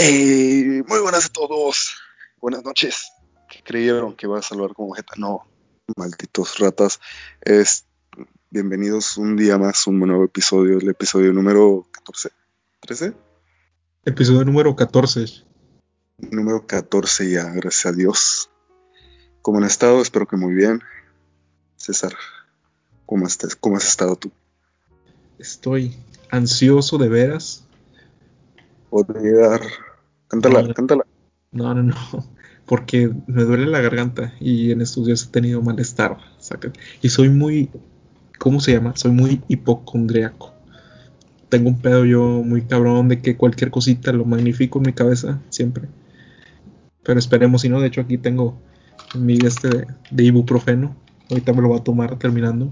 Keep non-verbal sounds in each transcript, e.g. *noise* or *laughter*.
Hey, muy buenas a todos. Buenas noches. ¿Qué creyeron que iba a saludar como jeta? No, malditos ratas. Es, bienvenidos un día más, un nuevo episodio, el episodio número 14. ¿13? Episodio número 14. Número 14 ya, gracias a Dios. ¿Cómo han estado? Espero que muy bien. César, ¿cómo, estás? ¿cómo has estado tú? Estoy ansioso de veras. Por llegar. Cántala, No. cántala. No, no, no. *laughs* Porque me duele la garganta y en estos días he tenido malestar. saca. Y soy muy. ¿Cómo se llama? Soy muy hipocondriaco. Tengo un pedo yo muy cabrón de que cualquier cosita lo magnifico en mi cabeza siempre. Pero esperemos, si no, de hecho aquí tengo mi este de, de ibuprofeno. Ahorita me lo voy a tomar terminando.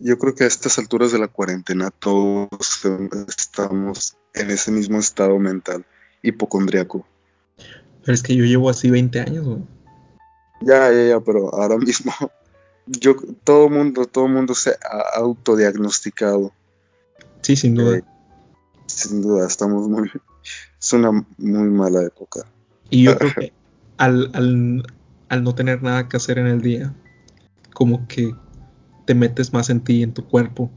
Yo creo que a estas alturas de la cuarentena todos estamos en ese mismo estado mental, hipocondriaco. Pero es que yo llevo así 20 años, güey. Ya, ya, ya, pero ahora mismo, *laughs* yo, todo mundo, todo mundo se ha autodiagnosticado. Sí, sin duda. Eh, sin duda, estamos muy, es una muy mala época. Y yo creo *laughs* que al, al, al no tener nada que hacer en el día, como que te metes más en ti, en tu cuerpo,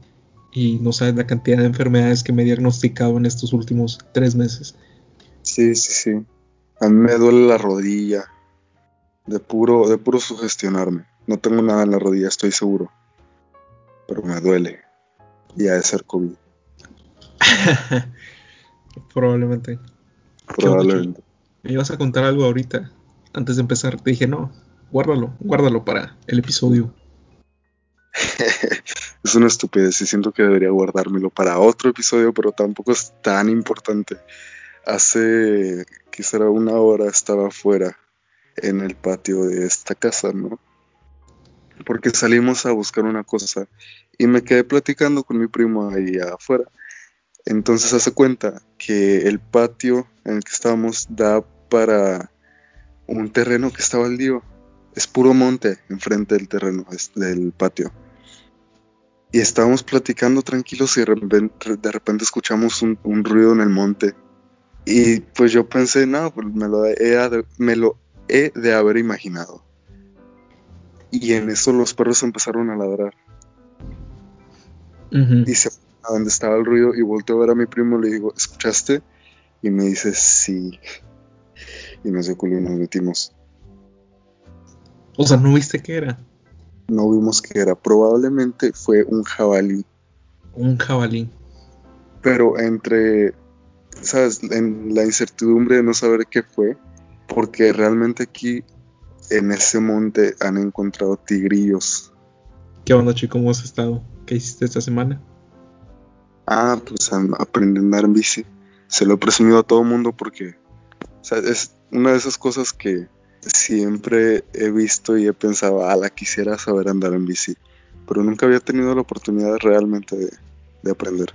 y no sabes la cantidad de enfermedades que me he diagnosticado en estos últimos tres meses. Sí, sí, sí. A mí me duele la rodilla, de puro, de puro sugestionarme. No tengo nada en la rodilla, estoy seguro. Pero me duele. Y ha de ser COVID, *laughs* Probablemente. probablemente. Me ibas a contar algo ahorita, antes de empezar. Te dije, no, guárdalo, guárdalo para el episodio. *laughs* es una estupidez y siento que debería guardármelo para otro episodio, pero tampoco es tan importante. Hace quizá una hora estaba afuera en el patio de esta casa, ¿no? Porque salimos a buscar una cosa y me quedé platicando con mi primo ahí afuera. Entonces hace cuenta que el patio en el que estábamos da para un terreno que está baldío. Es puro monte enfrente del terreno, del patio. Y estábamos platicando tranquilos y de repente, escuchamos un, ruido en el monte. Y pues yo pensé, no, pues me lo, he de, me lo he de haber imaginado. Y en eso los perros empezaron a ladrar. Uh -huh. Y se a donde estaba el ruido y volteo a ver a mi primo y le digo, ¿escuchaste? Y me dice, sí. Y nos dio culo y nos metimos. O sea, ¿no viste qué era? No vimos qué era. Probablemente fue un jabalí. Un jabalí. Pero entre, ¿sabes? En la incertidumbre de no saber qué fue, porque realmente aquí en ese monte han encontrado tigrillos. ¿Qué onda, chico? ¿Cómo has estado? ¿Qué hiciste esta semana? Ah, pues aprendí a andar en bici. Se lo he presumido a todo el mundo porque o sea, es una de esas cosas que siempre he visto y he pensado, ah, la quisiera saber andar en bici. Pero nunca había tenido la oportunidad realmente de, de aprender.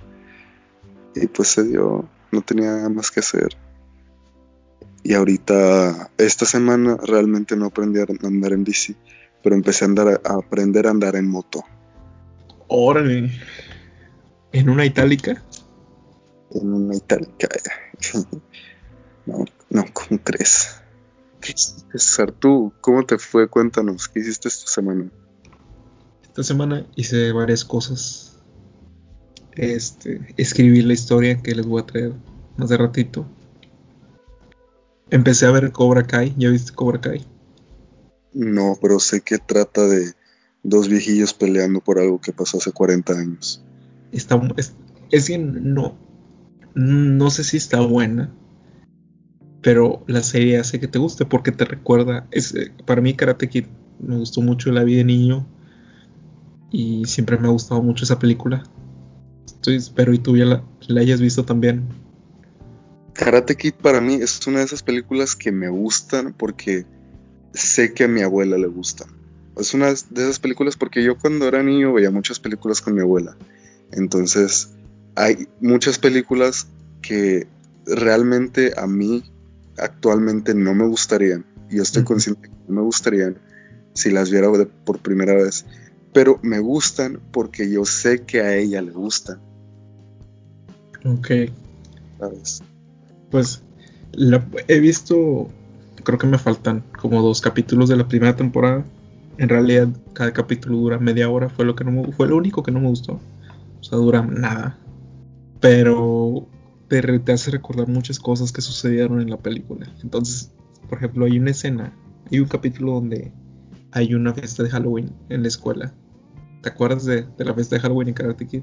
Y pues se dio, no tenía nada más que hacer. Y ahorita, esta semana realmente no aprendí a andar en bici, pero empecé a, andar, a aprender a andar en moto. Órale. ¿En una itálica? En una itálica. *laughs* no, no, ¿cómo crees? César, tú, ¿cómo te fue? Cuéntanos, ¿qué hiciste esta semana? Esta semana hice varias cosas. Este, escribí la historia que les voy a traer más de ratito. Empecé a ver Cobra Kai, ¿ya viste Cobra Kai? No, pero sé que trata de dos viejillos peleando por algo que pasó hace 40 años. Está, es, es que no, no sé si está buena, pero la serie hace que te guste porque te recuerda. Es, para mí, Karate Kid me gustó mucho la vida de niño y siempre me ha gustado mucho esa película. Estoy, espero y tú ya la, la hayas visto también. Karate Kid para mí es una de esas películas que me gustan porque sé que a mi abuela le gustan. Es una de esas películas porque yo cuando era niño veía muchas películas con mi abuela. Entonces, hay muchas películas que realmente a mí actualmente no me gustarían. Y yo estoy consciente que no me gustarían si las viera por primera vez. Pero me gustan porque yo sé que a ella le gustan. Ok. ¿Sabes? Pues he visto, creo que me faltan como dos capítulos de la primera temporada. En realidad, cada capítulo dura media hora, fue lo que no me, fue lo único que no me gustó. O sea, dura nada. Pero te, te hace recordar muchas cosas que sucedieron en la película. Entonces, por ejemplo, hay una escena, hay un capítulo donde hay una fiesta de Halloween en la escuela. ¿Te acuerdas de, la fiesta de Halloween en Karate Kid?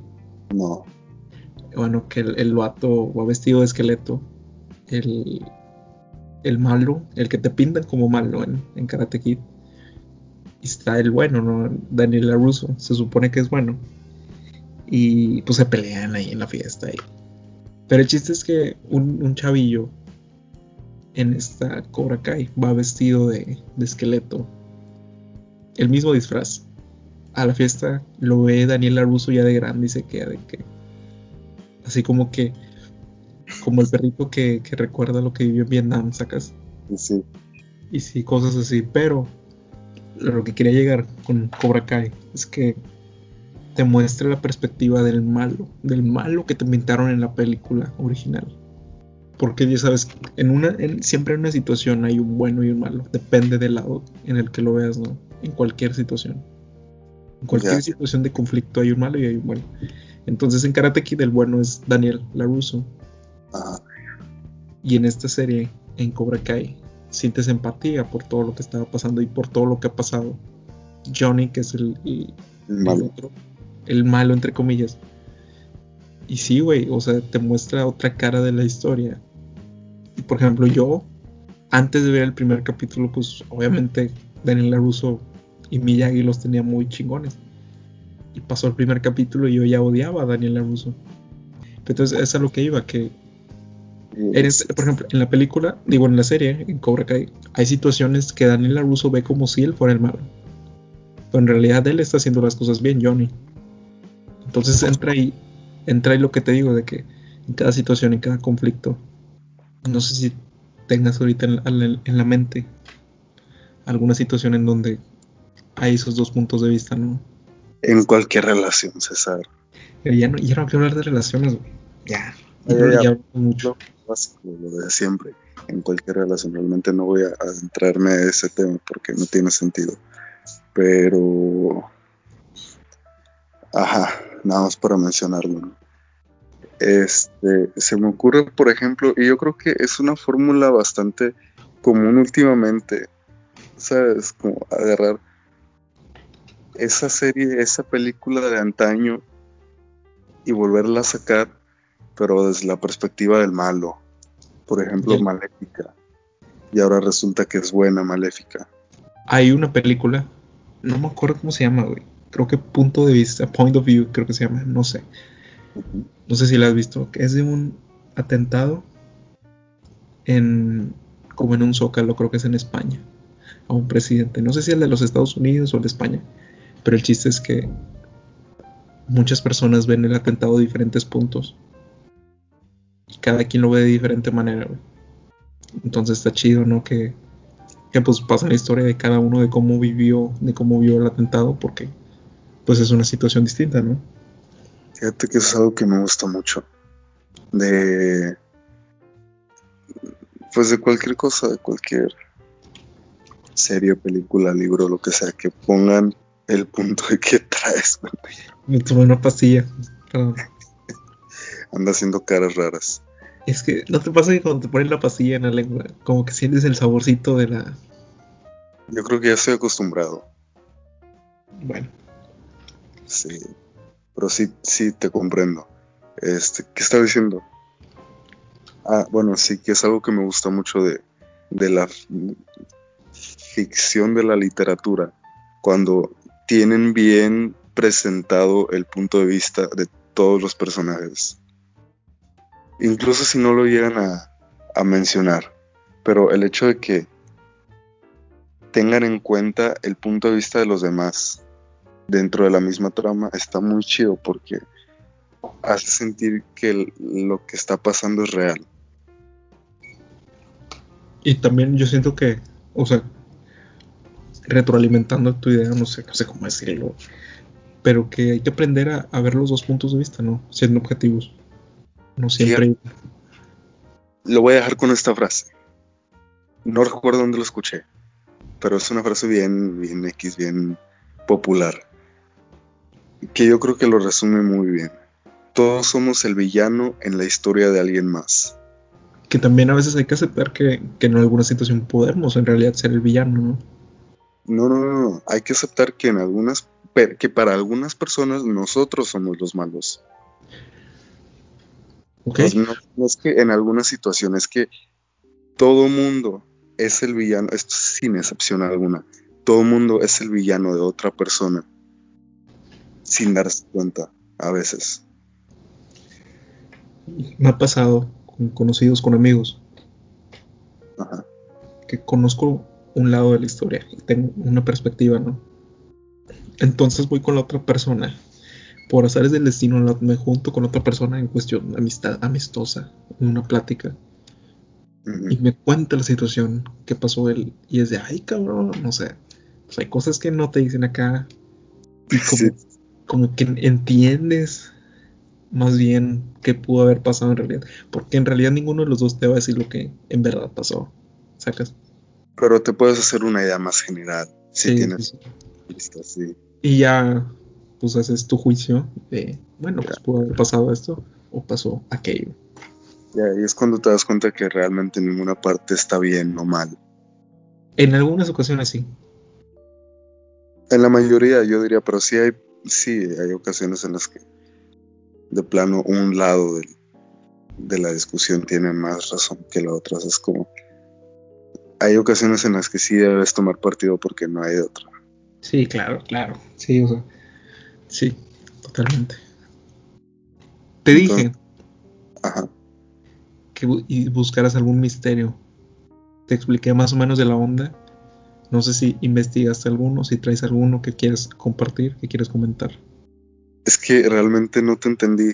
No. Bueno, que el, el vato va vestido de esqueleto. El, el malo, el que te pintan como malo en, en Karate Kid. Y está el bueno, ¿no? Daniel LaRusso, se supone que es bueno. Y pues se pelean ahí en la fiesta. Pero el chiste es que un, un chavillo en esta Cobra Kai va vestido de, de esqueleto. El mismo disfraz. A la fiesta lo ve Daniel LaRusso ya de grande y se queda de que. Así como que. Como el perrito que, que recuerda lo que vivió en Vietnam, ¿sacas? Sí. Y sí, cosas así. Pero lo que quería llegar con Cobra Kai es que te muestra la perspectiva del malo, del malo que te inventaron en la película original. Porque ya sabes, en una, siempre en una situación hay un bueno y un malo. Depende del lado en el que lo veas, ¿no? En cualquier situación. En cualquier situación de conflicto hay un malo y hay un bueno. Entonces en Karate Kid el bueno es Daniel LaRusso. Y en esta serie, en Cobra Kai, sientes empatía por todo lo que estaba pasando y por todo lo que ha pasado. Johnny, que es el, malo. el malo entre comillas. Y sí, güey, o sea, te muestra otra cara de la historia. Y por ejemplo, yo, antes de ver el primer capítulo, pues obviamente Daniel LaRusso y Miyagi los tenía muy chingones. Y pasó el primer capítulo y yo ya odiaba a Daniel LaRusso. Entonces, es a lo que iba, que por ejemplo, en la película, digo en la serie, en Cobra Kai, hay situaciones que Daniel LaRusso ve como si él fuera el malo. Pero en realidad él está haciendo las cosas bien, Johnny. Entonces entra ahí, entra ahí lo que te digo, de que en cada situación, en cada conflicto, no sé si tengas ahorita en, la mente alguna situación en donde hay esos dos puntos de vista, ¿no? En cualquier relación, César. ya no, ya no quiero hablar de relaciones, güey. Ya. Ya, ya, mucho. Básico, lo de siempre. En cualquier relación. Realmente no voy a adentrarme a ese tema porque no tiene sentido. Pero. Ajá, nada más para mencionarlo. Este, se me ocurre, por ejemplo, y yo creo que es una fórmula bastante común últimamente, ¿sabes? Como agarrar esa serie, esa película de antaño y volverla a sacar, pero desde la perspectiva del malo. Por ejemplo, Maléfica. Y ahora resulta que es buena Maléfica. Hay una película, no me acuerdo cómo se llama, güey. Creo que punto de vista, point of view, creo que se llama, no sé. No sé si la has visto, es de un atentado en como en un zócalo, creo que es en España, a un presidente. No sé si el de los Estados Unidos o el de España, pero el chiste es que muchas personas ven el atentado de diferentes puntos y cada quien lo ve de diferente manera. Entonces está chido, ¿no? Que, que pues pasa la historia de cada uno de cómo vivió, de cómo vio el atentado, porque pues es una situación distinta, ¿no? Fíjate que es algo que me gusta mucho. De. Pues de cualquier cosa, de cualquier serie, película, libro, lo que sea, que pongan el punto de que traes. Me tomé una pastilla. Anda haciendo caras raras. Es que, ¿no te pasa que cuando te ponen la pastilla en la lengua, como que sientes el saborcito de la. Yo creo que ya estoy acostumbrado. Bueno. Sí pero sí, sí te comprendo. Este, ¿qué estaba diciendo? Ah, bueno, sí, que es algo que me gusta mucho de, de la ficción de la literatura, cuando tienen bien presentado el punto de vista de todos los personajes. Incluso si no lo llegan a, a mencionar, pero el hecho de que tengan en cuenta el punto de vista de los demás dentro de la misma trama está muy chido porque hace sentir que lo que está pasando es real. Y también yo siento que, o sea, retroalimentando tu idea, no sé, no sé cómo decirlo, pero que hay que aprender a, ver los dos puntos de vista, ¿no? Siendo objetivos. No siempre. lo voy a dejar con esta frase. No recuerdo dónde lo escuché, pero es una frase bien, bien X, bien popular, que yo creo que lo resume muy bien. Todos somos el villano en la historia de alguien más. Que también a veces hay que aceptar que, que en alguna situación podemos en realidad ser el villano, ¿no? No, no, no, no. Hay que aceptar que en algunas, que para algunas personas nosotros somos los malos. Okay. No, no, es que en algunas situaciones que todo mundo es el villano, esto sin excepción alguna, todo mundo es el villano de otra persona sin darse cuenta a veces. Me ha pasado con conocidos, con amigos, Ajá. que conozco un lado de la historia y tengo una perspectiva, ¿no? Entonces voy con la otra persona. Por azares del destino me junto con otra persona en cuestión amistad amistosa, en una plática. Y me cuenta la situación que pasó él. Y es de, ay cabrón, no sé. Pues hay cosas que no te dicen acá. Y como, Sí. como que entiendes más bien qué pudo haber pasado en realidad. Porque en realidad ninguno de los dos te va a decir lo que en verdad pasó. ¿Sacas? Pero te puedes hacer una idea más general si Sí, tienes sí, sí. Y ya, pues haces tu juicio de, bueno, pues Ya. pudo haber pasado esto o pasó aquello. Y ahí es cuando te das cuenta que realmente ninguna parte está bien o mal. En algunas ocasiones sí. En la mayoría yo diría, pero sí hay, sí hay ocasiones en las que de plano un lado del- de la discusión tiene más razón que la otra. Es como, hay ocasiones en las que sí debes tomar partido porque no hay de otra. Sí, claro, claro. Sí, o sea, sí, totalmente. Te Entonces- dije Ajá. que bu- y buscaras algún misterio. Te expliqué más o menos de la onda. No sé si investigaste alguno, si traes alguno que quieres compartir, que quieres comentar. Es que realmente no te entendí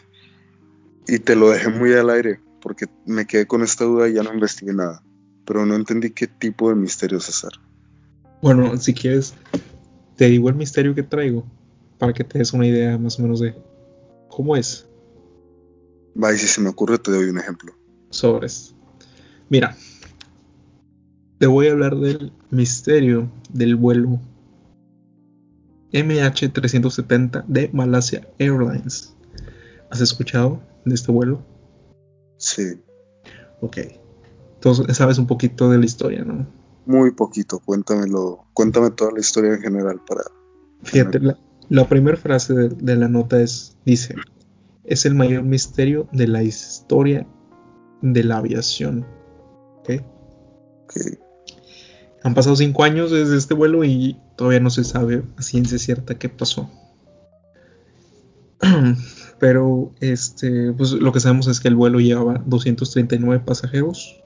y te lo dejé muy al aire porque me quedé con esta duda y ya no investigué nada. Pero no entendí qué tipo de misterio es hacer. Bueno, si quieres, te digo el misterio que traigo para que te des una idea más o menos de cómo es. Va, y si se me ocurre te doy un ejemplo. sobres. Mira, te voy a hablar del misterio del vuelo MH370 de Malaysia Airlines. ¿Has escuchado de este vuelo? Sí, Ok. Entonces sabes un poquito de la historia, ¿no? muy poquito. Cuéntamelo, cuéntame toda la historia en general para... Fíjate, la, la primera frase de, de la nota es, dice, es el mayor misterio de la historia de la aviación. ¿Ok? que Han pasado cinco años desde este vuelo y todavía no se sabe a ciencia cierta qué pasó. *clears throat* Pero este, pues lo que sabemos es que el vuelo llevaba 239 pasajeros.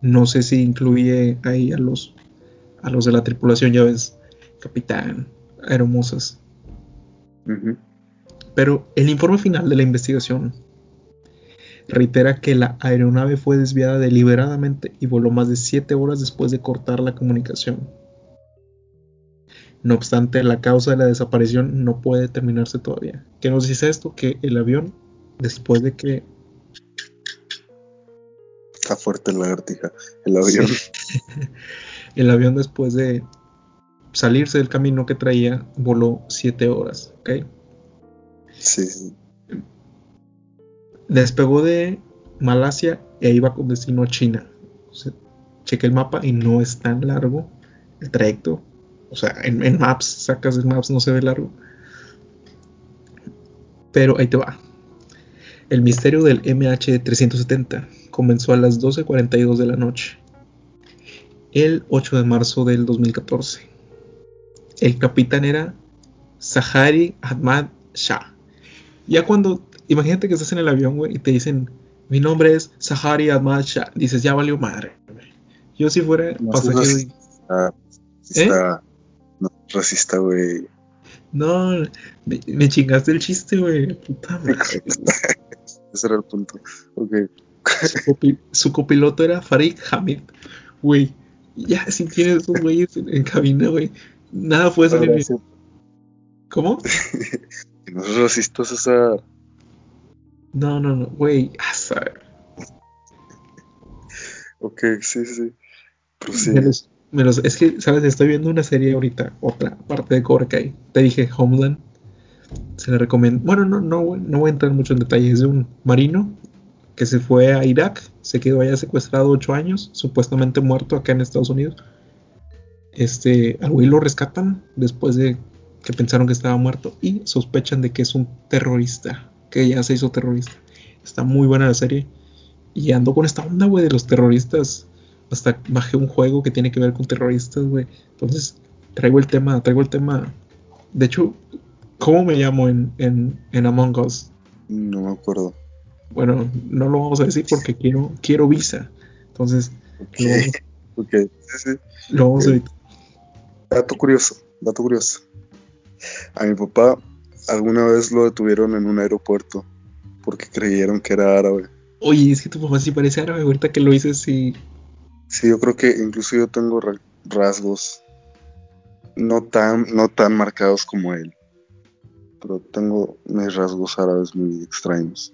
No sé si incluye ahí a los a los de la tripulación, ya ves, capitán, aeromosas. Pero el informe final de la investigación reitera que la aeronave fue desviada deliberadamente y voló más de 7 horas después de cortar la comunicación. No obstante, la causa de la desaparición no puede determinarse todavía. ¿Qué nos dice esto? Que el avión, después de que... Está fuerte la lagartija. El avión. *laughs* el avión después de salirse del camino que traía, voló 7 horas. ¿ok? Sí, sí. Despegó de Malasia e iba con destino a China. O sea, chequé el mapa y no es tan largo el trayecto. O sea, en, en Maps, sacas el Maps, no se ve largo. Pero ahí te va. El misterio del MH370 comenzó a las 12.42 de la noche. El 8 de marzo del 2014. El capitán era Zahari Ahmad Shah. Ya cuando, imagínate que estás en el avión, güey, y te dicen, mi nombre es Zahari Ahmad Shah. Dices, ya valió madre. Yo si fuera No, pasajero y... Está, ¿Eh? no, racista, güey. No, me, me chingaste el chiste, güey. Puta madre. *laughs* Ese era el punto. Ok. Su, copi- su copiloto era Farid Hamid. Güey, ya si tienes esos güeyes en, en cabina, güey, nada puede salir bien. ¿Cómo? *laughs* No es racista, César. No, no, no, güey, a saber. Ok, sí, sí. Pero sí. Me los- me los- es que, ¿sabes? Estoy viendo una serie ahorita, otra parte de Cobra Kai. Te dije Homeland. Se la recomiendo. Bueno, no, no, no voy a entrar mucho en detalles. Es de un marino que se fue a Irak, se quedó allá secuestrado ocho años, supuestamente muerto acá en Estados Unidos. Este, al güey lo rescatan después de que pensaron que estaba muerto y sospechan de que es un terrorista, que ya se hizo terrorista. Está muy buena la serie. Y ando con esta onda, güey, de los terroristas. Hasta bajé un juego que tiene que ver con terroristas, güey. Entonces, traigo el tema, traigo el tema. De hecho, ¿cómo me llamo en, en, en Among Us? No me acuerdo. Bueno, no lo vamos a decir porque quiero, quiero visa. Entonces, Ok, lo vamos, ok. Sí, sí. lo vamos a evitar. Dato curioso, dato curioso. A mi papá alguna vez lo detuvieron en un aeropuerto porque creyeron que era árabe. Oye, es que tu papá sí parece árabe. Ahorita que lo dices, sí. Sí, yo creo que incluso yo tengo ra- rasgos no tan, no tan marcados como él. Pero tengo mis rasgos árabes muy extraños.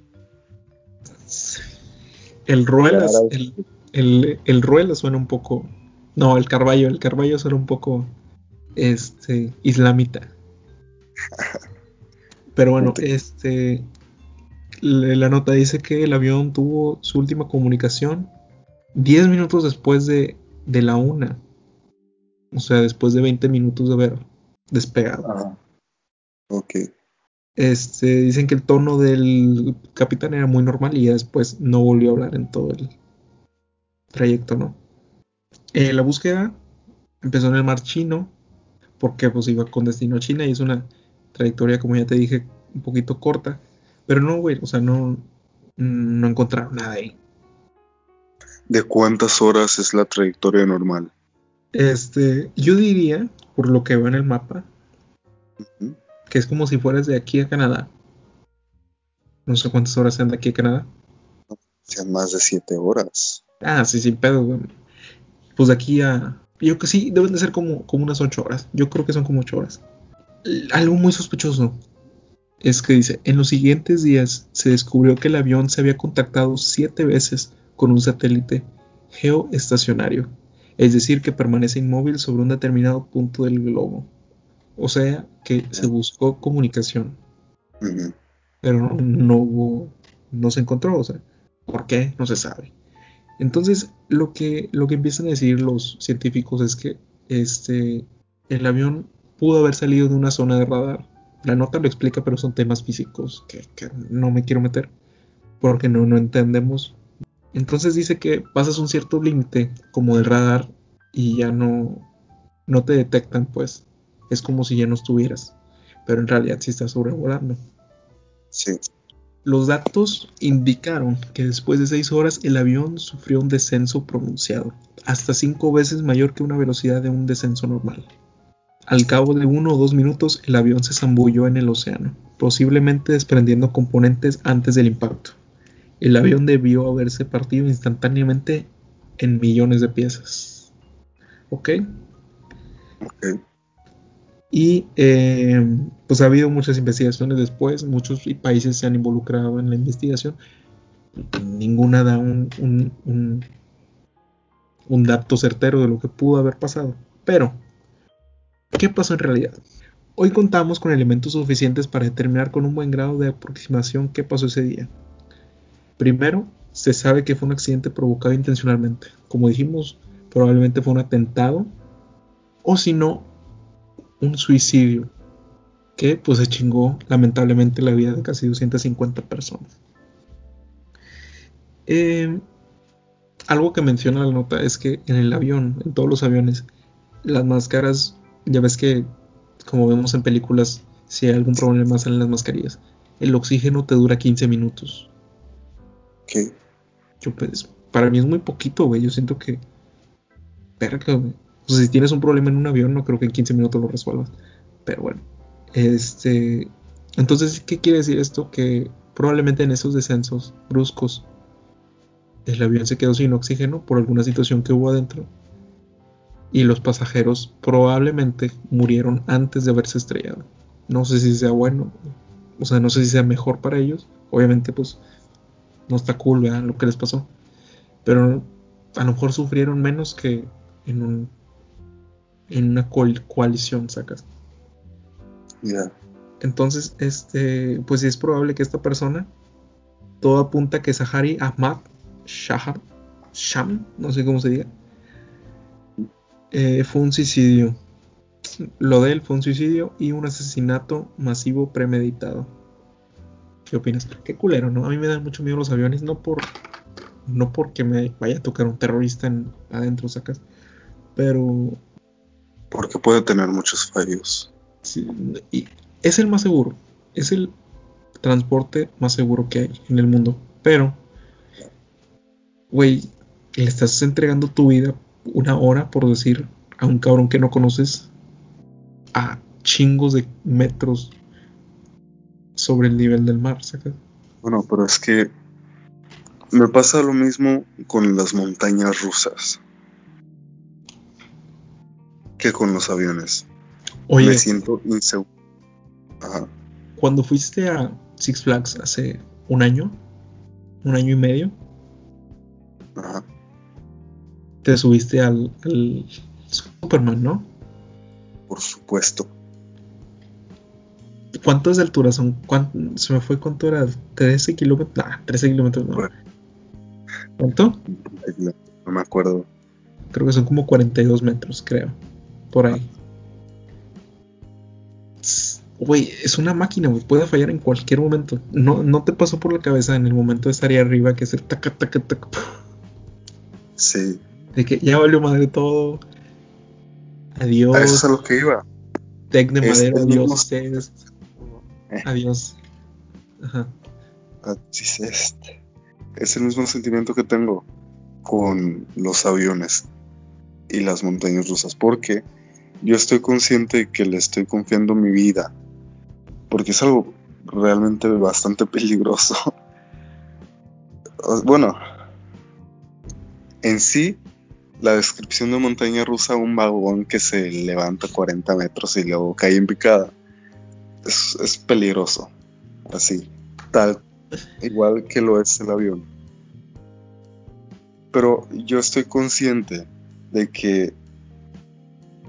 El Ruelas, el, el, el Ruelas suena un poco. No, el Carballo, el Carballo suena un poco. Este. Islamita. Pero bueno, este. La nota dice que el avión tuvo su última comunicación 10 minutos después de, de la una. O sea, después de 20 minutos de haber despegado. Ajá. Ok. Este, dicen que el tono del capitán era muy normal y ya después no volvió a hablar en todo el trayecto, ¿no? Eh, la búsqueda empezó en el mar chino, porque pues iba con destino a China y es una trayectoria, como ya te dije, un poquito corta. Pero no, güey, o sea, no, no encontraron nada ahí. ¿De cuántas horas es la trayectoria normal? Este, yo diría, por lo que veo en el mapa. Que es como si fueras de aquí a Canadá. No sé cuántas horas sean de aquí a Canadá. Sean más de siete horas. Ah, sí, sin pedo, güey. Pues de aquí a. Yo que sí, deben de ser como, como unas 8 horas. Yo creo que son como 8 horas. Algo muy sospechoso es que dice: En los siguientes días se descubrió que el avión se había contactado 7 veces con un satélite geoestacionario. Es decir, que permanece inmóvil sobre un determinado punto del globo. O sea, que se buscó comunicación, pero no, no hubo. No se encontró, o sea. ¿Por qué? No se sabe. Entonces, lo que, lo que empiezan a decir los científicos es que este, el avión pudo haber salido de una zona de radar. La nota lo explica, pero son temas físicos que, que no me quiero meter porque no, no entendemos. Entonces dice que pasas un cierto límite como del radar y ya no, no te detectan, pues. Es como si ya no estuvieras, pero en realidad sí estás sobrevolando. Sí. Los datos indicaron que después de 6 horas el avión sufrió un descenso pronunciado, hasta 5 veces mayor que una velocidad de un descenso normal. Al cabo de uno o dos minutos el avión se zambulló en el océano, posiblemente desprendiendo componentes antes del impacto. El avión debió haberse partido instantáneamente en millones de piezas. ¿Ok? Ok. Y eh, pues ha habido muchas investigaciones después, muchos países se han involucrado en la investigación. Ninguna da un, un, un, un dato certero de lo que pudo haber pasado. Pero, ¿qué pasó en realidad? Hoy contamos con elementos suficientes para determinar con un buen grado de aproximación qué pasó ese día. Primero, se sabe que fue un accidente provocado intencionalmente. Como dijimos, probablemente fue un atentado. O si no, un suicidio que pues se chingó lamentablemente la vida de casi 250 personas. Eh, algo que menciona la nota es que en el avión, en todos los aviones, las máscaras, ya ves que como vemos en películas, si hay algún problema salen las mascarillas. El oxígeno te dura 15 minutos. Ok. Yo pues, para mí es muy poquito, güey. Yo siento que... Verga, güey. O sea, si tienes un problema en un avión, no creo que en 15 minutos lo resuelvas. Pero bueno. Este. Entonces, ¿qué quiere decir esto? Que probablemente en esos descensos bruscos el avión se quedó sin oxígeno por alguna situación que hubo adentro. Y los pasajeros probablemente murieron antes de haberse estrellado. No sé si sea bueno. O sea, no sé si sea mejor para ellos. Obviamente, pues no está cool, ¿verdad? Lo que les pasó. Pero a lo mejor sufrieron menos que en un en una coalición, sacas. Ya. Entonces, este, pues es probable que esta persona, todo apunta que Sahari Ahmad Shahar, Sham, no sé cómo se diga, eh, fue un suicidio. Lo de él fue un suicidio y un asesinato masivo premeditado. ¿Qué opinas? Qué culero, ¿no? A mí me dan mucho miedo los aviones, no por no porque me vaya a tocar un terrorista en, adentro, sacas, pero porque puede tener muchos fallos. Sí, y es el más seguro, es el transporte más seguro que hay en el mundo, pero güey, le estás entregando tu vida una hora por decir a un cabrón que no conoces a chingos de metros sobre el nivel del mar, ¿sacas? Bueno, pero es que me pasa lo mismo con las montañas rusas que con los aviones. Oye, me siento inseguro. Ajá. Cuando fuiste a Six Flags hace un año, un año y medio, Ajá. te subiste al, al Superman, ¿no? Por supuesto. ¿Cuánto es de altura? Son, cuánto, se me fue cuánto era, 13 kilómetros. Nah, 13 kilómetros, no. ¿Cuánto? No me acuerdo. Creo que son como 42 metros, creo. Por ahí. Güey, es una máquina, güey. Puede fallar en cualquier momento. No, no te pasó por la cabeza en el momento de estar ahí arriba que hacer taca, taca, taca. Sí. De que ya valió madre todo. Adiós. A eso es a lo que iba. Tec de madera, el adiós ustedes. Eh. Adiós. Ajá. Así es este. Es el mismo sentimiento que tengo con los aviones y las montañas rusas. Porque yo estoy consciente que le estoy confiando mi vida. Porque es algo realmente bastante *laughs* peligroso. Bueno, en sí, la descripción de montaña rusa, un vagón que se levanta 40 metros y luego cae en picada, es, es peligroso. Así, tal, igual que lo es el avión. Pero yo estoy consciente de que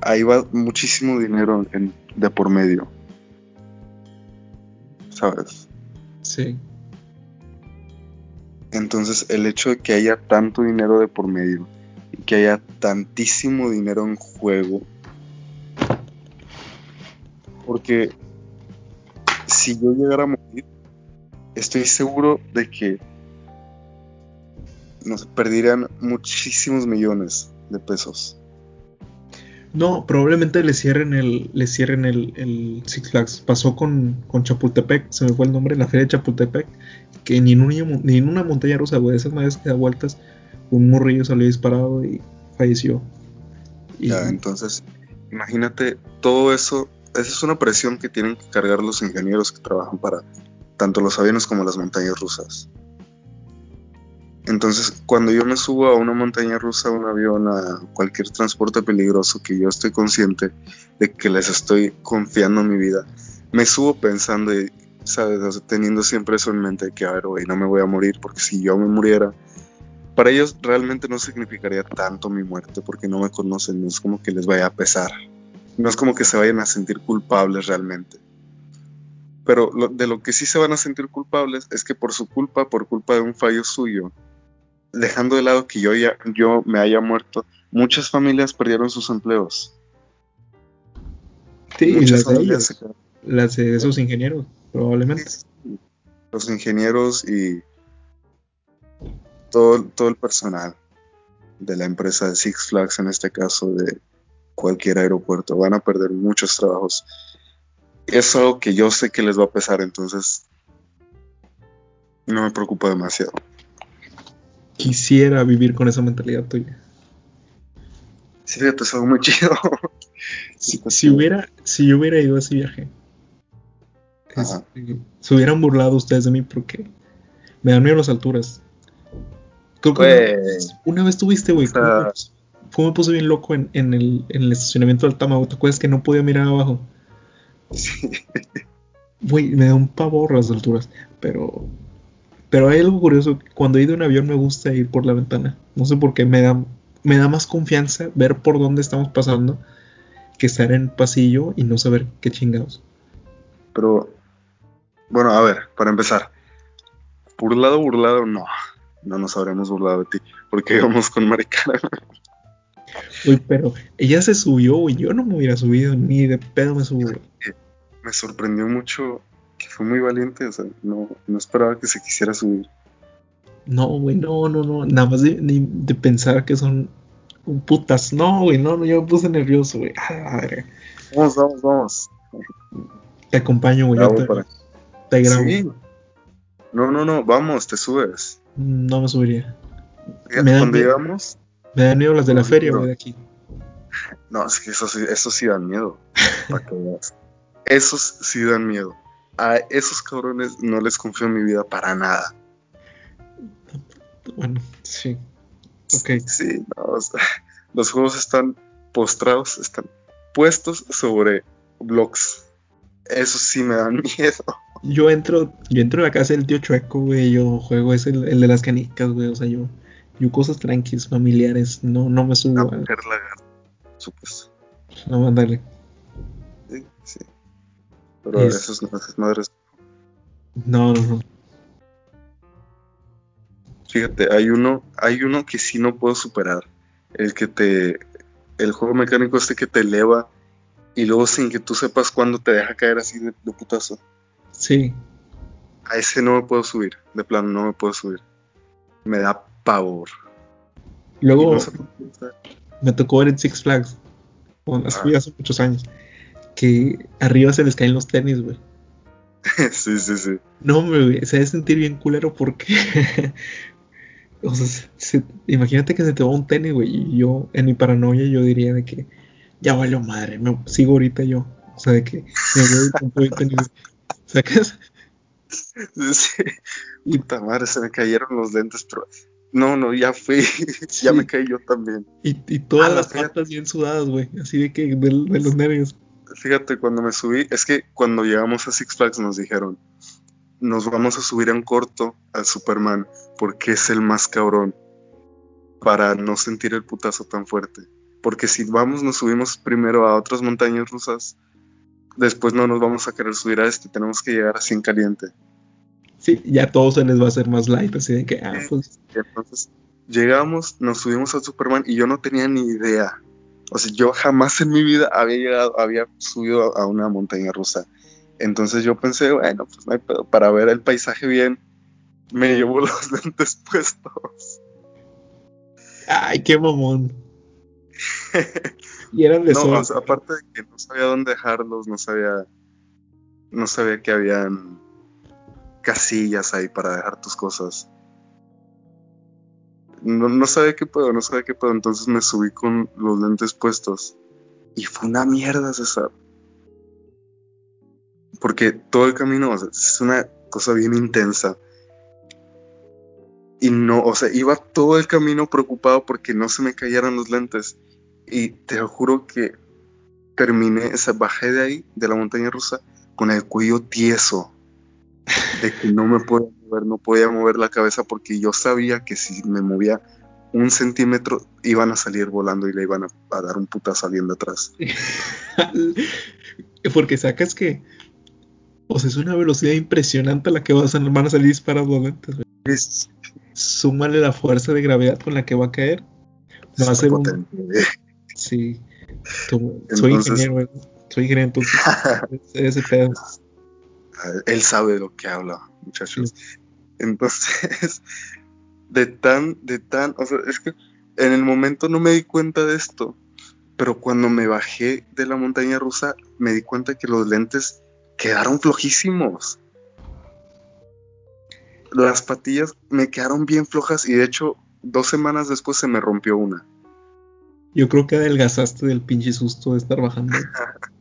ahí va muchísimo dinero en- de por medio. ¿Sabes? Sí. Entonces el hecho de que haya tanto dinero de por medio y que haya tantísimo dinero en juego, porque si yo llegara a morir, estoy seguro de que nos perderían muchísimos millones de pesos. No, probablemente le cierren el, le cierren el, el Six Flags. Pasó con, con Chapultepec, se me fue el nombre, la feria de Chapultepec, que ni en, una, ni en una montaña rusa, güey, esas madres que da vueltas, un morrillo salió disparado y falleció. Y, Ya, entonces, imagínate todo eso. Esa es una presión que tienen que cargar los ingenieros que trabajan para tanto los aviones como las montañas rusas. Entonces, cuando yo me subo a una montaña rusa, a un avión, a cualquier transporte peligroso que yo estoy consciente de que les estoy confiando mi vida, me subo pensando y, ¿sabes? Teniendo siempre eso en mente de que, a ver, güey, no me voy a morir, porque si yo me muriera, para ellos realmente no significaría tanto mi muerte, porque no me conocen, no es como que les vaya a pesar, no es como que se vayan a sentir culpables realmente. Pero lo- de lo que sí se van a sentir culpables es que por su culpa, por culpa de un fallo suyo, dejando de lado que yo ya yo me haya muerto, muchas familias perdieron sus empleos. sí, y muchas las de familias ellos, las de esos ingenieros, probablemente. los ingenieros y todo, todo el personal de la empresa de Six Flags, en este caso de cualquier aeropuerto, van a perder muchos trabajos. Es algo que yo sé que les va a pesar, entonces no me preocupa demasiado. Quisiera vivir con esa mentalidad tuya. Sí, fíjate, es muy chido. Si, si hubiera, si yo hubiera ido a ese viaje, este, se hubieran burlado ustedes de mí porque me dan miedo las alturas. Creo que una, vez- una vez tuviste, güey, O sea- ¿cómo, me puse- bien loco en, en el, en el estacionamiento del Tama, güey? ¿Te acuerdas que no podía mirar abajo? Sí. Güey, me da un pavor las alturas, pero Pero hay algo curioso, cuando he ido en avión me gusta ir por la ventana. No sé por qué, me da, me da más confianza ver por dónde estamos pasando que estar en pasillo y no saber qué chingados. Pero, bueno, a ver, para empezar, burlado, burlado, no, no nos habremos burlado de ti, porque *laughs* íbamos con Maricara. Uy, pero ella se subió, güey, yo no me hubiera subido, ni de pedo me subo. Me sorprendió mucho que fue muy valiente, o sea, no, no esperaba que se quisiera subir. No, güey, no, no, no, nada más de, de pensar que son putas. No, güey, no, no, yo me puse nervioso, güey. Vamos, vamos, vamos. Te acompaño, güey. Te, para... te, grabo. Sí. No, no, no, vamos, te subes. No me subiría. me dan cuando llegamos. Me dan miedo las de la feria, güey, de aquí. No, es que eso sí, eso sí dan miedo. para que veas. Esos sí dan miedo. A esos cabrones no les confío en mi vida para nada. Bueno, sí. Ok. Sí, no, los juegos están postrados, están puestos sobre blocks. Eso sí me dan *laughs* miedo. Yo entro, yo entro a la casa del tío Chueco, güey, yo juego es el, el, de las canicas, güey, o sea, yo, yo cosas tranquilas, familiares, no, no me subo. A mujer lagarto, supuesto. No, mándale. Sí, sí. Pero es... esas madres. No, no, no. Fíjate, hay uno, hay uno que sí no puedo superar. El que te. El juego mecánico este que te eleva y luego sin que tú sepas cuándo te deja caer así de, putazo. Sí. A ese no me puedo subir. De plano, no me puedo subir. Me da pavor. Luego me tocó ver en Six Flags. Bueno, ah. hace muchos años. Que arriba se les caen los tenis, güey. *laughs* sí, sí, sí. No, güey, se debe sentir bien culero porque *laughs* O sea, imagínate que se te va un tenis, güey. Y yo, en mi paranoia, yo diría de que ya valió madre. Me sigo ahorita yo. O sea, de que me voy el tenis. ¿Sacas? Sí. Puta madre, se me cayeron los lentes, pero. No, no, ya fui. *laughs* ya me caí yo también. Y, y todas las patas bien sudadas, güey. Así de que de los nervios. Fíjate, cuando me subí, es que cuando llegamos a Six Flags nos dijeron, nos vamos a subir en corto al Superman porque es el más cabrón para no sentir el putazo tan fuerte. Porque si vamos, nos subimos primero a otras montañas rusas, después no nos vamos a querer subir a este, tenemos que llegar así en caliente. Sí, ya todo se les va a hacer más light, así de que, ah, pues. Entonces, llegamos, nos subimos al Superman y yo no tenía ni idea. O sea, yo jamás en mi vida había llegado, había subido a una montaña rusa. Entonces yo pensé, bueno, pues no hay pedo, para ver el paisaje bien, me llevo *laughs* los lentes puestos. Ay, qué mamón. *laughs* y eran de No, aparte de que no sabía dónde dejarlos, no sabía, no sabía que habían casillas ahí para dejar tus cosas. No, no sabía qué puedo, no sabía qué puedo, entonces me subí con los lentes puestos. Y fue una mierda, César porque todo el camino es una cosa bien intensa. Y no, o sea, iba todo el camino preocupado porque no se me cayeran los lentes. Y te juro que terminé, o sea, bajé de ahí, de la montaña rusa, con el cuello tieso. De que no me podía mover, no podía mover la cabeza porque yo sabía que si me movía un centímetro iban a salir volando y le iban a, a dar un puta saliendo atrás. *laughs* porque sacas que o sea, es una velocidad impresionante a la que vas a, van a salir disparados lentes. Súmale la fuerza de gravedad con la que va a caer. Va a ser un... Sí. soy ingeniero, soy ingeniero, entonces *laughs* ese pedo. Él sabe de lo que habla, muchachos. Entonces, *laughs* de tan, de tan, o sea, es que en el momento no me di cuenta de esto, pero cuando me bajé de la montaña rusa, me di cuenta que los lentes quedaron flojísimos. Las patillas me quedaron bien flojas y de hecho dos semanas después se me rompió una. Yo creo que adelgazaste del pinche susto de estar bajando. *laughs*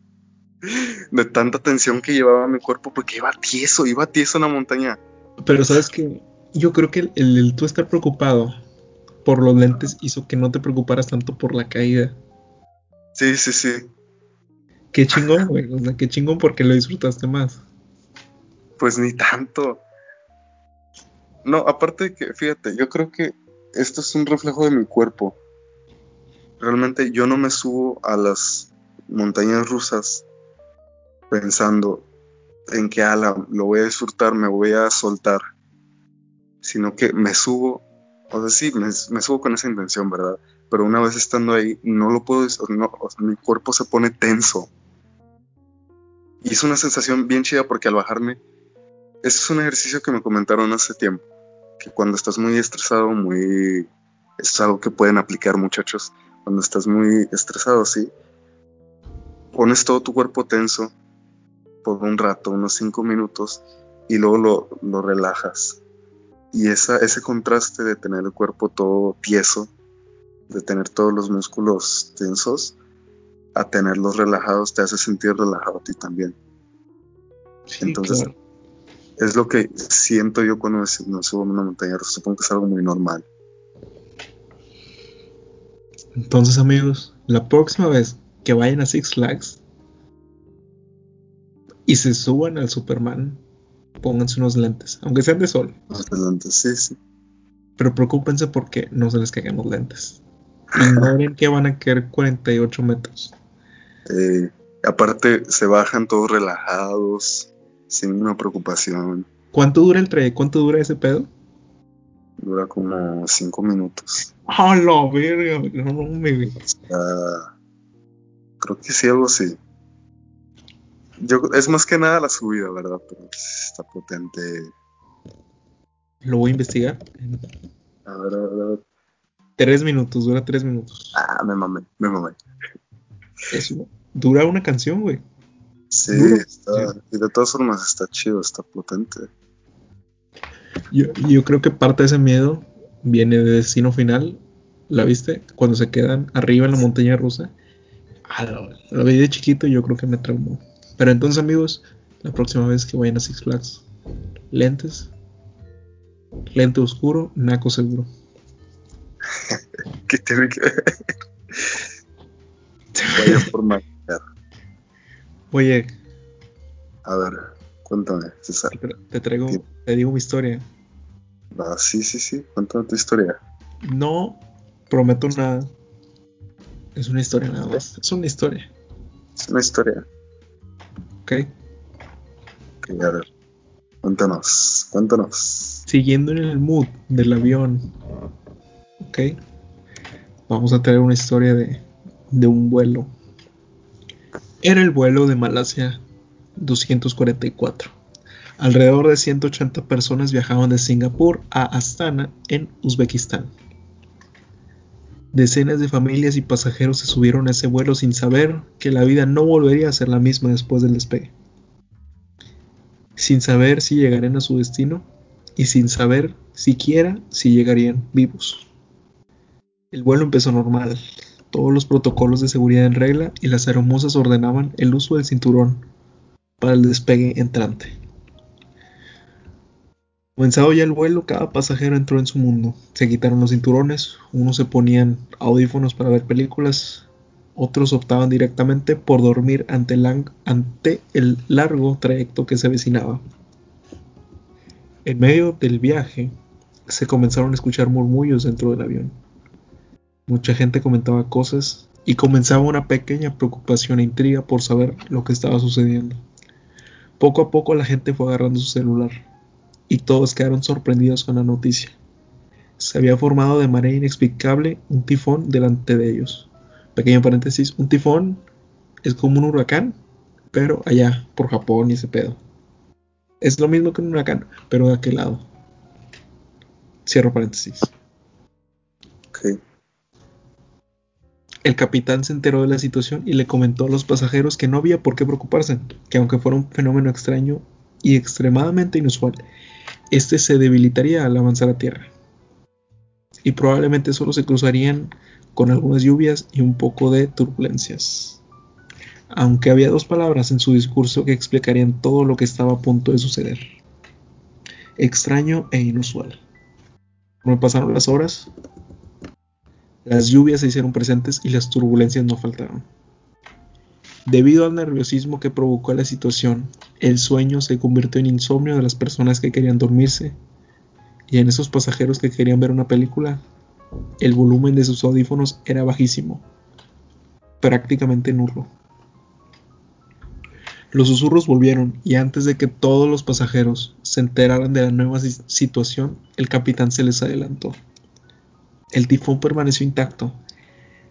de tanta tensión que llevaba mi cuerpo porque iba tieso, iba tieso en la montaña. Pero sabes que yo creo que el, el, tú estar preocupado por los lentes hizo que no te preocuparas tanto por la caída. Sí, sí, sí. Qué *laughs* chingón, güey. O sea, qué chingón porque lo disfrutaste más. Pues ni tanto. No, aparte de que, fíjate, yo creo que esto es un reflejo de mi cuerpo. Realmente yo no me subo a las montañas rusas pensando en que ala, lo voy a disfrutar, me voy a soltar, sino que me subo, o sea, sí, me, subo con esa intención, ¿verdad? Pero una vez estando ahí, no lo puedo, no, mi cuerpo se pone tenso. Y es una sensación bien chida porque al bajarme, ese es un ejercicio que me comentaron hace tiempo, que cuando estás muy estresado, muy... Es algo que pueden aplicar muchachos. Cuando estás muy estresado, sí, pones todo tu cuerpo tenso por un rato, unos cinco minutos, y luego lo, lo relajas. Y esa, ese contraste de tener el cuerpo todo tieso, de tener todos los músculos tensos, a tenerlos relajados, te hace sentir relajado a ti también. Entonces, es lo que siento yo cuando me, subo a una montaña Supongo que es algo muy normal. Entonces, amigos, la próxima vez que vayan a Six Flags y se suban al Superman, pónganse unos lentes, aunque sean de sol. Lentes, sí, sí. Pero preocúpense porque no se les caigan los lentes. Ignoren que van a caer 48 metros. Eh, aparte, se bajan todos relajados, sin una preocupación. ¿Cuánto dura el trayecto? ¿Cuánto dura ese pedo? Dura como 5 minutos. ¡A la verga! No, me creo que sí, algo así. Yo, es más que nada la subida, ¿verdad? Pero está potente. Lo voy a investigar. A ver, a ver, a ver. Tres minutos, dura tres minutos. Ah, me mamé, me mamé. Eso, dura una canción, güey. Sí, está, y de todas formas está chido, está potente. Yo, yo creo que parte de ese miedo viene de Destino Final. ¿La viste? Cuando se quedan arriba en la montaña rusa. Ah, lo, vi de chiquito y yo creo que me traumó. Pero entonces, amigos, la próxima vez que vayan a Six Flags, lentes, lente oscuro, naco seguro. *laughs* ¿Qué tiene que ver? Vaya forma. Oye. A ver, cuéntame, César. Te, traigo, te digo mi historia. Ah, sí, sí, sí, cuéntame tu historia. No prometo nada. Es una historia nada más. Es una historia. Es una historia. Ok. Ok, a ver. Cuéntanos, cuéntanos. Siguiendo en el mood del avión. Ok. Vamos a traer una historia de, de un vuelo era el vuelo de Malasia 244. Alrededor de 180 personas viajaban de Singapur a Astana, en Uzbekistán. Decenas de familias y pasajeros se subieron a ese vuelo sin saber que la vida no volvería a ser la misma después del despegue. Sin saber si llegarían a su destino y sin saber siquiera si llegarían vivos. El vuelo empezó normal, todos los protocolos de seguridad en regla y las aeromosas ordenaban el uso del cinturón para el despegue entrante. Comenzado ya el vuelo, cada pasajero entró en su mundo. Se quitaron los cinturones, unos se ponían audífonos para ver películas, otros optaban directamente por dormir ante el, ante el largo trayecto que se avecinaba. En medio del viaje, se comenzaron a escuchar murmullos dentro del avión. Mucha gente comentaba cosas y comenzaba una pequeña preocupación e intriga por saber lo que estaba sucediendo. Poco a poco la gente fue agarrando su celular y todos quedaron sorprendidos con la noticia. Se había formado de manera inexplicable un tifón delante de ellos. Pequeño paréntesis, un tifón es como un huracán, pero allá, por Japón y ese pedo. Es lo mismo que un huracán, pero de aquel lado. Cierro paréntesis. Okay. El capitán se enteró de la situación y le comentó a los pasajeros que no había por qué preocuparse, que aunque fuera un fenómeno extraño y extremadamente inusual, este se debilitaría al avanzar a tierra. Y probablemente solo se cruzarían con algunas lluvias y un poco de turbulencias. Aunque había dos palabras en su discurso que explicarían todo lo que estaba a punto de suceder. Extraño e inusual. Me pasaron las horas, las lluvias se hicieron presentes y las turbulencias no faltaron. Debido al nerviosismo que provocó la situación, el sueño se convirtió en insomnio de las personas que querían dormirse, y en esos pasajeros que querían ver una película, el volumen de sus audífonos era bajísimo, prácticamente nulo. Los susurros volvieron y antes de que todos los pasajeros se enteraran de la nueva situación, el capitán se les adelantó. El tifón permaneció intacto,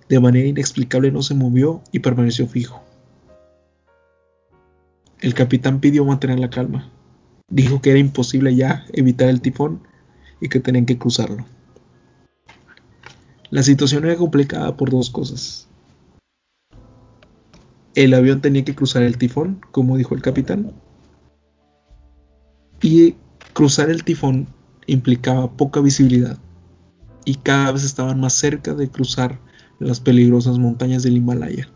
de manera inexplicable no se movió y permaneció fijo. El capitán pidió mantener la calma. Dijo que era imposible ya evitar el tifón y que tenían que cruzarlo. La situación era complicada por dos cosas. El avión tenía que cruzar el tifón, como dijo el capitán, y cruzar el tifón implicaba poca visibilidad y cada vez estaban más cerca de cruzar las peligrosas montañas del Himalaya.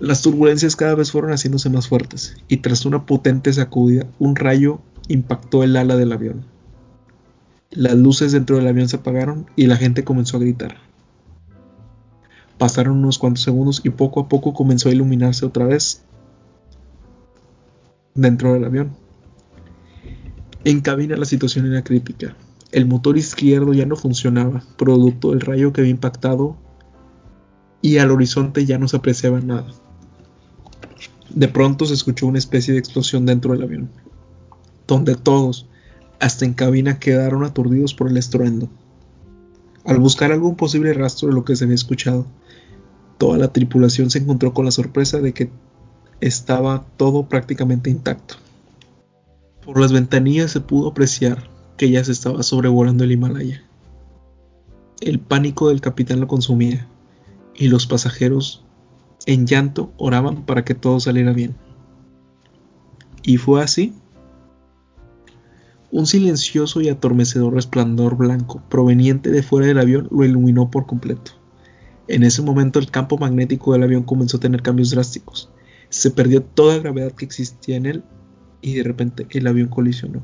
Las turbulencias cada vez fueron haciéndose más fuertes y tras una potente sacudida, un rayo impactó el ala del avión. Las luces dentro del avión se apagaron y la gente comenzó a gritar. Pasaron unos cuantos segundos y poco a poco comenzó a iluminarse otra vez dentro del avión. En cabina la situación era crítica. El motor izquierdo ya no funcionaba, producto del rayo que había impactado, y al horizonte ya no se apreciaba nada. De pronto se escuchó una especie de explosión dentro del avión, donde todos, hasta en cabina, quedaron aturdidos por el estruendo. Al buscar algún posible rastro de lo que se había escuchado, toda la tripulación se encontró con la sorpresa de que estaba todo prácticamente intacto. Por las ventanillas se pudo apreciar que ya se estaba sobrevolando el Himalaya. El pánico del capitán lo consumía y los pasajeros en llanto oraban para que todo saliera bien. Y fue así. Un silencioso y atormecedor resplandor blanco proveniente de fuera del avión lo iluminó por completo. En ese momento el campo magnético del avión comenzó a tener cambios drásticos. Se perdió toda gravedad que existía en él y de repente el avión colisionó.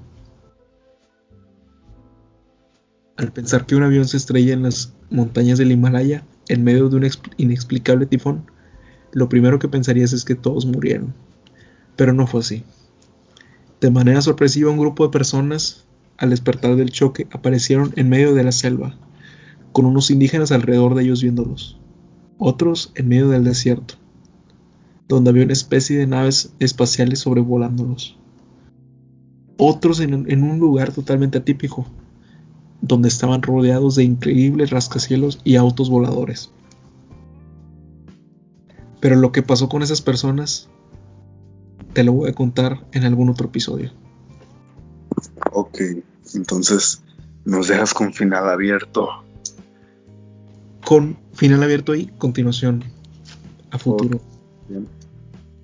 Al pensar que un avión se estrella en las montañas del Himalaya en medio de un inexplicable tifón, lo primero que pensarías es que todos murieron. Pero no fue así. De manera sorpresiva, un grupo de personas, al despertar del choque, aparecieron en medio de la selva, con unos indígenas alrededor de ellos viéndolos. Otros en medio del desierto, donde había una especie de naves espaciales sobrevolándolos. Otros en, en un lugar totalmente atípico, donde estaban rodeados de increíbles rascacielos y autos voladores. Pero lo que pasó con esas personas te lo voy a contar en algún otro episodio. Ok, entonces nos dejas con final abierto. Con final abierto y continuación a futuro.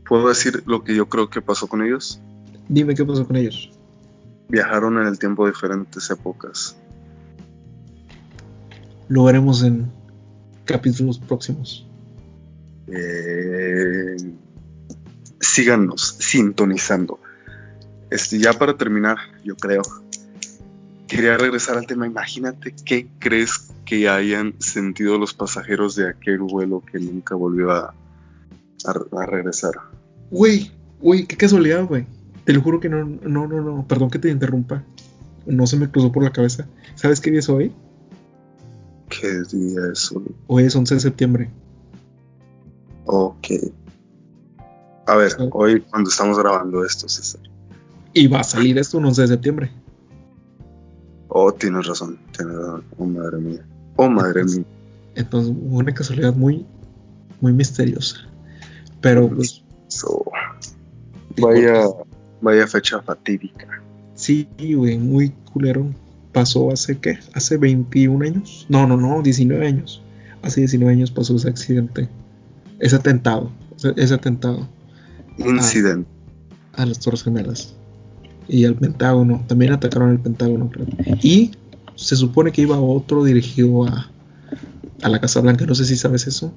¿Puedo decir lo que yo creo que pasó con ellos? Dime qué pasó con ellos. Viajaron en el tiempo de diferentes épocas. Lo veremos en capítulos próximos. Eh, síganos sintonizando. Este, ya para terminar, yo creo, quería regresar al tema. Imagínate qué crees que hayan sentido los pasajeros de aquel vuelo que nunca volvió a, a, regresar. Güey, güey, qué casualidad, güey. Te lo juro que no, no, no, no, perdón que te interrumpa. No se me cruzó por la cabeza. ¿Sabes qué día es hoy? ¿Qué día es hoy? Hoy es 11 de septiembre. Ok. A ver, hoy cuando estamos grabando esto, César. Y va a salir esto el 11 de septiembre. Oh, tienes razón, tienes razón. Oh, madre mía. Oh, madre mía. Entonces, una casualidad muy, muy misteriosa. Pero pues. vaya, vaya fecha fatídica. Sí, güey, muy culero. Pasó hace qué? Hace 21 años. No, no, no, 19 años. Hace 19 años pasó ese accidente ese atentado, ese atentado. Incidente. A, las Torres Gemelas. Y al Pentágono, también atacaron el Pentágono, creo. Y se supone que iba otro dirigido a, a la Casa Blanca, no sé si sabes eso.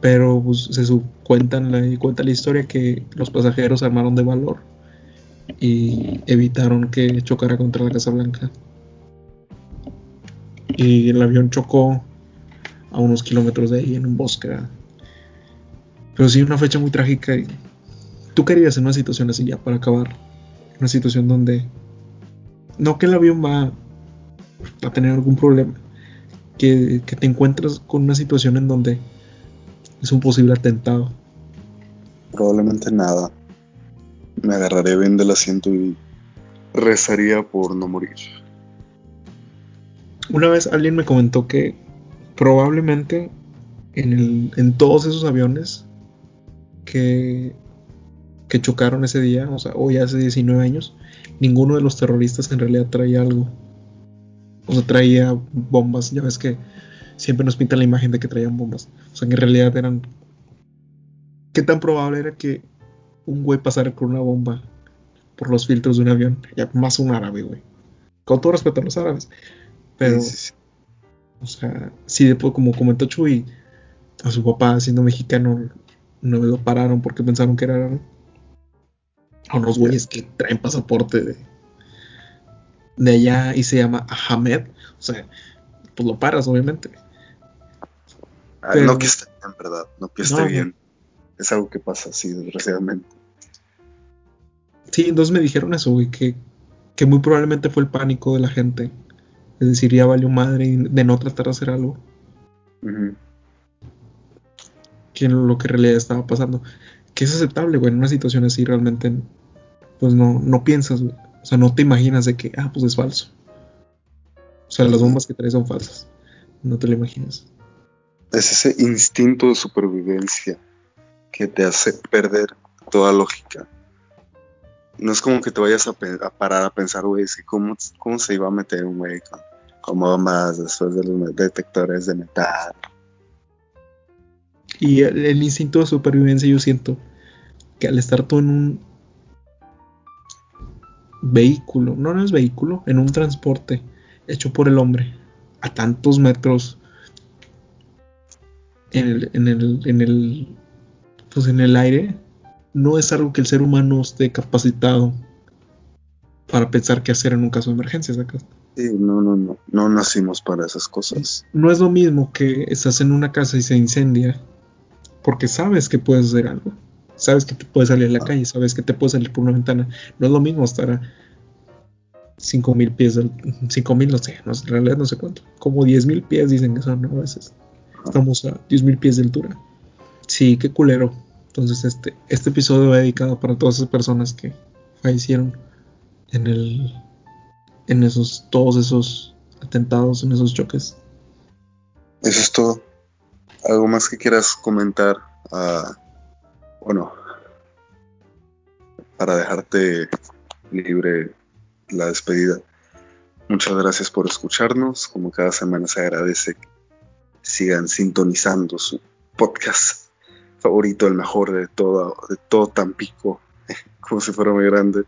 Pero pues, se cuentan la, cuenta la historia que los pasajeros armaron de valor y evitaron que chocara contra la Casa Blanca. Y el avión chocó a unos kilómetros de ahí en un bosque. Pero sí, una fecha muy trágica. Y ¿Tú querías en una situación así ya para acabar? Una situación donde no que el avión va a tener algún problema, que, que te encuentras con una situación en donde es un posible atentado. Probablemente nada. Me agarraré bien del asiento y rezaría por no morir. Una vez alguien me comentó que probablemente en, el, en todos esos aviones que, que chocaron ese día, o sea, hoy hace 19 años, ninguno de los terroristas en realidad traía algo. O sea, traía bombas. Ya ves que siempre nos pintan la imagen de que traían bombas. O sea, que en realidad eran. ¿Qué tan probable era que un güey pasara con una bomba por los filtros de un avión? Ya más un árabe, güey. Con todo respeto a los árabes. Pero. O sea, sí, después, como comentó Chuy, a su papá, siendo mexicano, no lo pararon porque pensaron que era a unos güeyes que traen pasaporte de, de allá y se llama Ahmed. O sea, pues lo paras, obviamente. Ah, no que esté bien, verdad. No que esté bien. Es algo que pasa así, desgraciadamente. Sí, entonces me dijeron eso, güey, que, que muy probablemente fue el pánico de la gente. Es decir, ya valió madre de no tratar de hacer algo. Que lo que en realidad estaba pasando. Que es aceptable, güey, en una situación así realmente, pues no, no piensas. O sea, no te imaginas de que, ah, pues es falso. O sea, las bombas que traes son falsas. No te lo imaginas. Es ese instinto de supervivencia que te hace perder toda lógica. No es como que te vayas a, parar a pensar, güey, ¿cómo, ¿cómo se iba a meter un güey con, bombas después de los detectores de metal? Y el instinto de supervivencia yo siento que al estar tú en un vehículo, no, no es vehículo, en un transporte hecho por el hombre a tantos metros en el, en el, en el, pues en el aire, no es algo que el ser humano esté capacitado para pensar qué hacer en un caso de emergencia, Sí, no, no, no, no nacimos para esas cosas. No es lo mismo que estás en una casa y se incendia, porque sabes que puedes hacer algo. Sabes que te puedes salir a la calle, sabes que te puedes salir por una ventana. No es lo mismo estar a 5000 pies, del, 5000 no sé, no, en realidad no sé cuánto. Como 10000 pies dicen que son, ¿no? A veces. Estamos a 10000 pies de altura. Sí, qué culero. Entonces este, este episodio va dedicado para todas esas personas que fallecieron en el en esos todos esos atentados, en esos choques. Eso es todo. ¿Algo más que quieras comentar? Uh, bueno, para dejarte libre la despedida. Muchas gracias por escucharnos. Como cada semana se agradece que sigan sintonizando su podcast favorito, el mejor de todo, de todo Tampico, *laughs* como si fuera muy grande.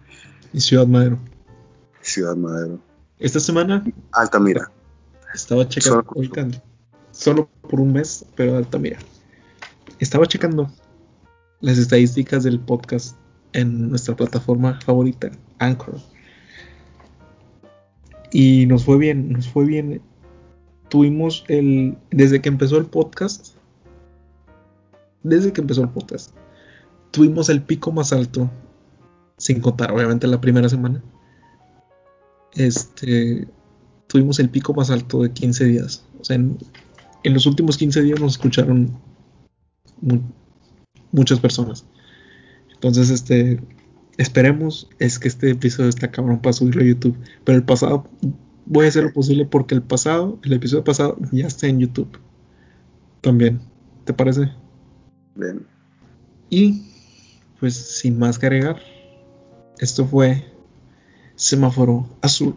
Y Ciudad Madero. Ciudad Madero. Esta semana. Altamira. Estaba checando solo por un mes, pero Altamira. Estaba checando las estadísticas del podcast en nuestra plataforma favorita, Anchor. Y nos fue bien, nos fue bien. Tuvimos el. Desde que empezó el podcast. Desde que empezó el podcast. Tuvimos el pico más alto. Sin contar, obviamente, la primera semana. Este. Tuvimos el pico más alto de 15 días. O sea, en, en los últimos 15 días nos escucharon muchas personas. Entonces, este, esperemos es que este episodio está cabrón para subirlo a YouTube. Pero el pasado, voy a hacer lo posible porque el pasado, el episodio pasado ya está en YouTube. También, ¿te parece? Bien. Y, pues, sin más que agregar, esto fue Semáforo Azul.